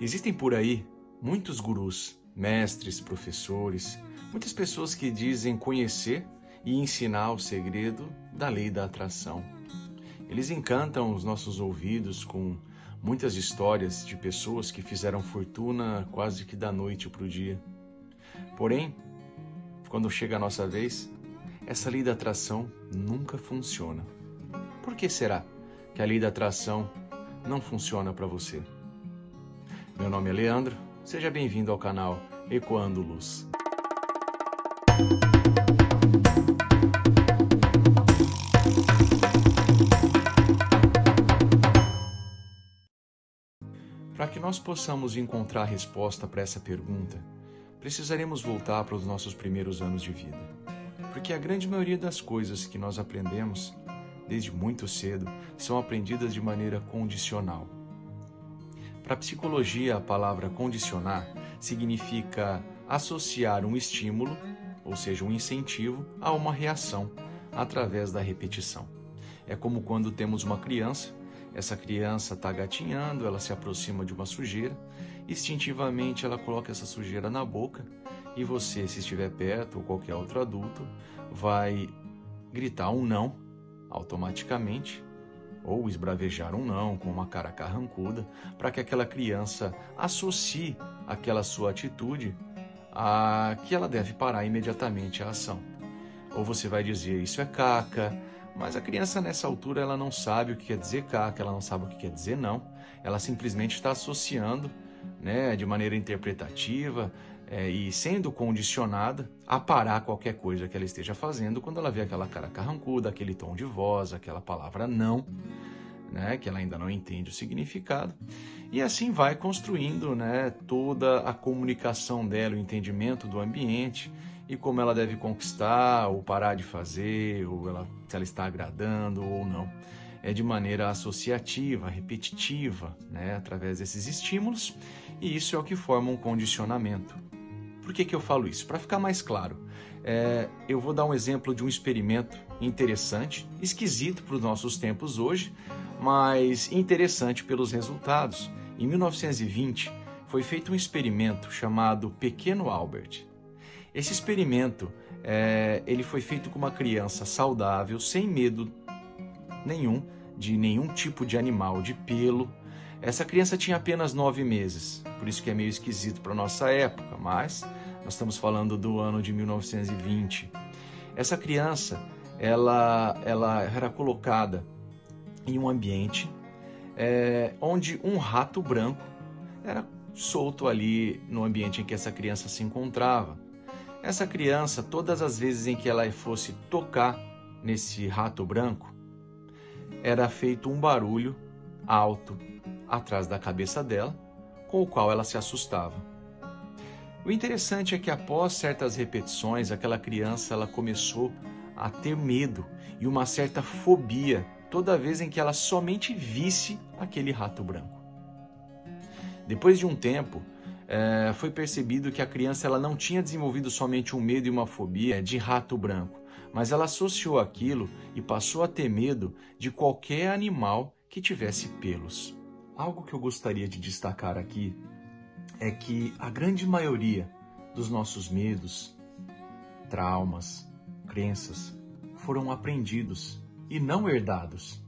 Existem por aí muitos gurus, mestres, professores, muitas pessoas que dizem conhecer e ensinar o segredo da lei da atração. Eles encantam os nossos ouvidos com muitas histórias de pessoas que fizeram fortuna quase que da noite para o dia. Porém, quando chega a nossa vez, essa lei da atração nunca funciona. Por que será que a lei da atração não funciona para você? Meu nome é Leandro, seja bem-vindo ao canal Ecoando Luz. Para que nós possamos encontrar resposta para essa pergunta, precisaremos voltar para os nossos primeiros anos de vida. Porque a grande maioria das coisas que nós aprendemos desde muito cedo são aprendidas de maneira condicional para psicologia, a palavra condicionar significa associar um estímulo, ou seja, um incentivo, a uma reação através da repetição. É como quando temos uma criança, essa criança está gatinhando, ela se aproxima de uma sujeira, instintivamente ela coloca essa sujeira na boca e você, se estiver perto ou qualquer outro adulto, vai gritar um não automaticamente ou esbravejar um não com uma cara carrancuda, para que aquela criança associe aquela sua atitude a que ela deve parar imediatamente a ação. Ou você vai dizer isso é caca, mas a criança nessa altura ela não sabe o que quer dizer caca, ela não sabe o que quer dizer não, ela simplesmente está associando, né, de maneira interpretativa, é, e sendo condicionada a parar qualquer coisa que ela esteja fazendo quando ela vê aquela cara carrancuda, aquele tom de voz, aquela palavra não, né, que ela ainda não entende o significado. E assim vai construindo né, toda a comunicação dela, o entendimento do ambiente e como ela deve conquistar ou parar de fazer, ou ela, se ela está agradando ou não. É de maneira associativa, repetitiva, né, através desses estímulos, e isso é o que forma um condicionamento. Por que, que eu falo isso? Para ficar mais claro, é, eu vou dar um exemplo de um experimento interessante, esquisito para os nossos tempos hoje, mas interessante pelos resultados. Em 1920, foi feito um experimento chamado Pequeno Albert. Esse experimento é, ele foi feito com uma criança saudável, sem medo nenhum de nenhum tipo de animal, de pelo. Essa criança tinha apenas nove meses, por isso que é meio esquisito para nossa época, mas nós estamos falando do ano de 1920. Essa criança, ela, ela era colocada em um ambiente é, onde um rato branco era solto ali no ambiente em que essa criança se encontrava. Essa criança, todas as vezes em que ela fosse tocar nesse rato branco, era feito um barulho alto atrás da cabeça dela, com o qual ela se assustava. O interessante é que após certas repetições, aquela criança ela começou a ter medo e uma certa fobia toda vez em que ela somente visse aquele rato branco. Depois de um tempo, é, foi percebido que a criança ela não tinha desenvolvido somente um medo e uma fobia de rato branco, mas ela associou aquilo e passou a ter medo de qualquer animal que tivesse pelos. Algo que eu gostaria de destacar aqui é que a grande maioria dos nossos medos, traumas, crenças foram aprendidos e não herdados,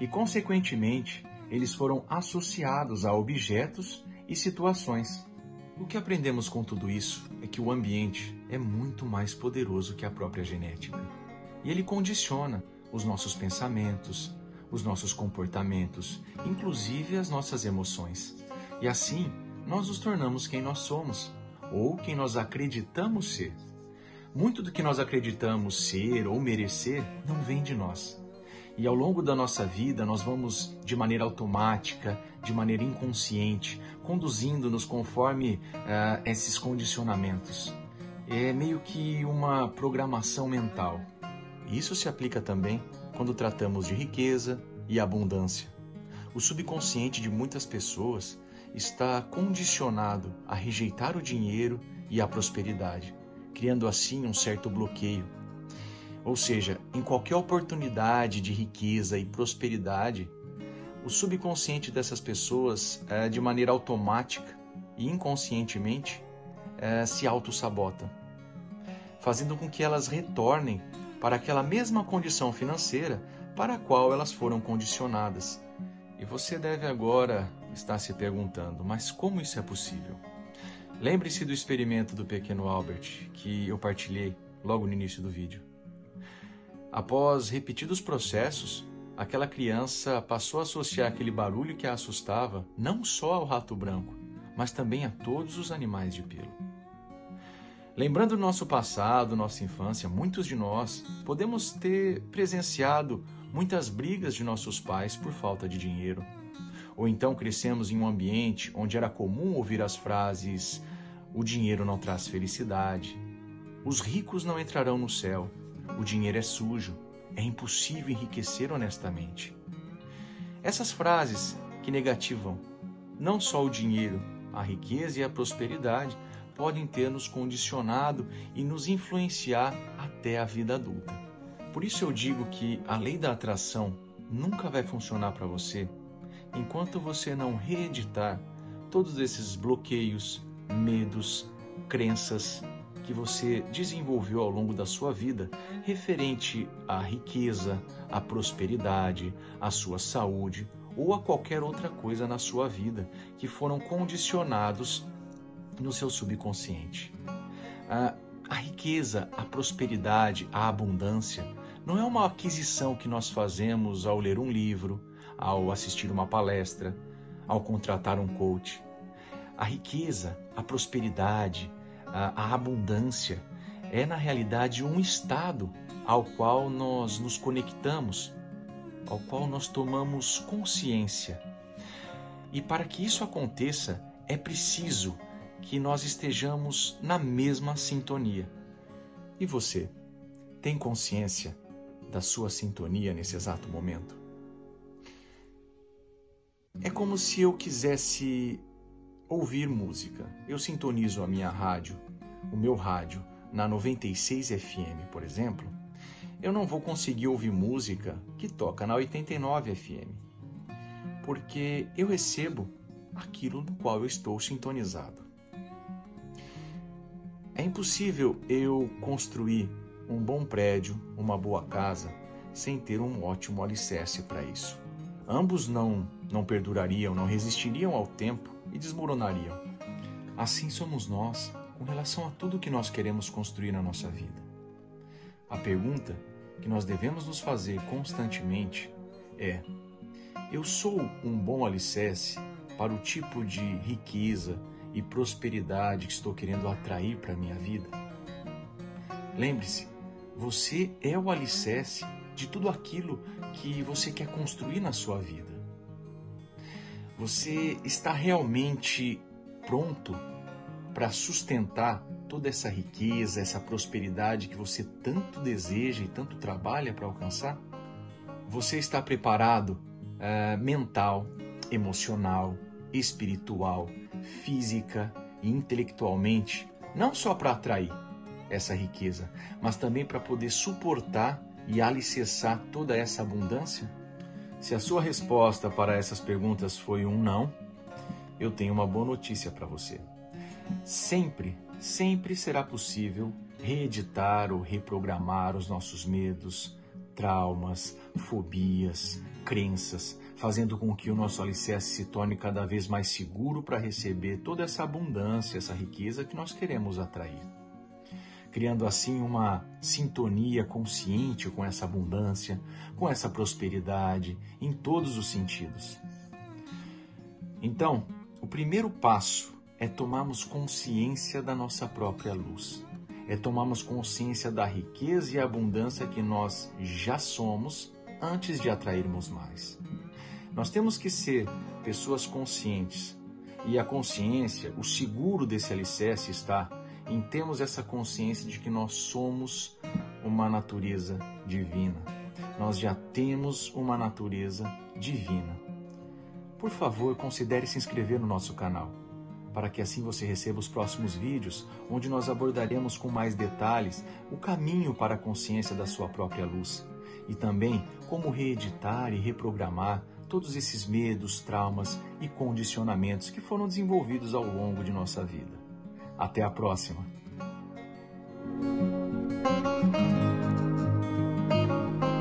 e consequentemente eles foram associados a objetos e situações. O que aprendemos com tudo isso é que o ambiente é muito mais poderoso que a própria genética. E ele condiciona os nossos pensamentos, os nossos comportamentos, inclusive as nossas emoções. E assim, nós nos tornamos quem nós somos ou quem nós acreditamos ser. Muito do que nós acreditamos ser ou merecer não vem de nós. E ao longo da nossa vida, nós vamos de maneira automática, de maneira inconsciente, conduzindo-nos conforme uh, esses condicionamentos. É meio que uma programação mental. Isso se aplica também quando tratamos de riqueza e abundância. O subconsciente de muitas pessoas está condicionado a rejeitar o dinheiro e a prosperidade, criando assim um certo bloqueio. Ou seja, em qualquer oportunidade de riqueza e prosperidade, o subconsciente dessas pessoas, é, de maneira automática e inconscientemente, é, se auto-sabota, fazendo com que elas retornem para aquela mesma condição financeira para a qual elas foram condicionadas. E você deve agora estar se perguntando: mas como isso é possível? Lembre-se do experimento do pequeno Albert que eu partilhei logo no início do vídeo. Após repetidos processos, aquela criança passou a associar aquele barulho que a assustava não só ao rato branco, mas também a todos os animais de pelo. Lembrando do nosso passado, nossa infância, muitos de nós podemos ter presenciado muitas brigas de nossos pais por falta de dinheiro. Ou então crescemos em um ambiente onde era comum ouvir as frases: o dinheiro não traz felicidade, os ricos não entrarão no céu, o dinheiro é sujo, é impossível enriquecer honestamente. Essas frases que negativam não só o dinheiro, a riqueza e a prosperidade podem ter nos condicionado e nos influenciar até a vida adulta. Por isso eu digo que a lei da atração nunca vai funcionar para você enquanto você não reeditar todos esses bloqueios, medos, crenças que você desenvolveu ao longo da sua vida referente à riqueza, à prosperidade, à sua saúde ou a qualquer outra coisa na sua vida que foram condicionados no seu subconsciente. A, a riqueza, a prosperidade, a abundância não é uma aquisição que nós fazemos ao ler um livro, ao assistir uma palestra, ao contratar um coach. A riqueza, a prosperidade, a, a abundância é na realidade um estado ao qual nós nos conectamos, ao qual nós tomamos consciência. E para que isso aconteça, é preciso que nós estejamos na mesma sintonia. E você tem consciência da sua sintonia nesse exato momento? É como se eu quisesse ouvir música. Eu sintonizo a minha rádio, o meu rádio, na 96 FM, por exemplo. Eu não vou conseguir ouvir música que toca na 89 FM, porque eu recebo aquilo no qual eu estou sintonizado. É impossível eu construir um bom prédio, uma boa casa, sem ter um ótimo alicerce para isso. Ambos não, não perdurariam, não resistiriam ao tempo e desmoronariam. Assim somos nós com relação a tudo que nós queremos construir na nossa vida. A pergunta que nós devemos nos fazer constantemente é: eu sou um bom alicerce para o tipo de riqueza e prosperidade que estou querendo atrair para a minha vida? Lembre-se, você é o alicerce de tudo aquilo que você quer construir na sua vida. Você está realmente pronto para sustentar toda essa riqueza, essa prosperidade que você tanto deseja e tanto trabalha para alcançar? Você está preparado uh, mental, emocional, espiritual, física e intelectualmente, não só para atrair essa riqueza, mas também para poder suportar e alicerçar toda essa abundância? Se a sua resposta para essas perguntas foi um não, eu tenho uma boa notícia para você. Sempre, sempre será possível reeditar ou reprogramar os nossos medos, traumas, fobias, crenças, fazendo com que o nosso alicerce se torne cada vez mais seguro para receber toda essa abundância, essa riqueza que nós queremos atrair criando assim uma sintonia consciente com essa abundância, com essa prosperidade em todos os sentidos. Então, o primeiro passo é tomarmos consciência da nossa própria luz, é tomarmos consciência da riqueza e abundância que nós já somos antes de atrairmos mais. Nós temos que ser pessoas conscientes e a consciência, o seguro desse alicerce está em termos essa consciência de que nós somos uma natureza divina. Nós já temos uma natureza divina. Por favor, considere se inscrever no nosso canal, para que assim você receba os próximos vídeos, onde nós abordaremos com mais detalhes o caminho para a consciência da sua própria luz e também como reeditar e reprogramar todos esses medos, traumas e condicionamentos que foram desenvolvidos ao longo de nossa vida. Até a próxima!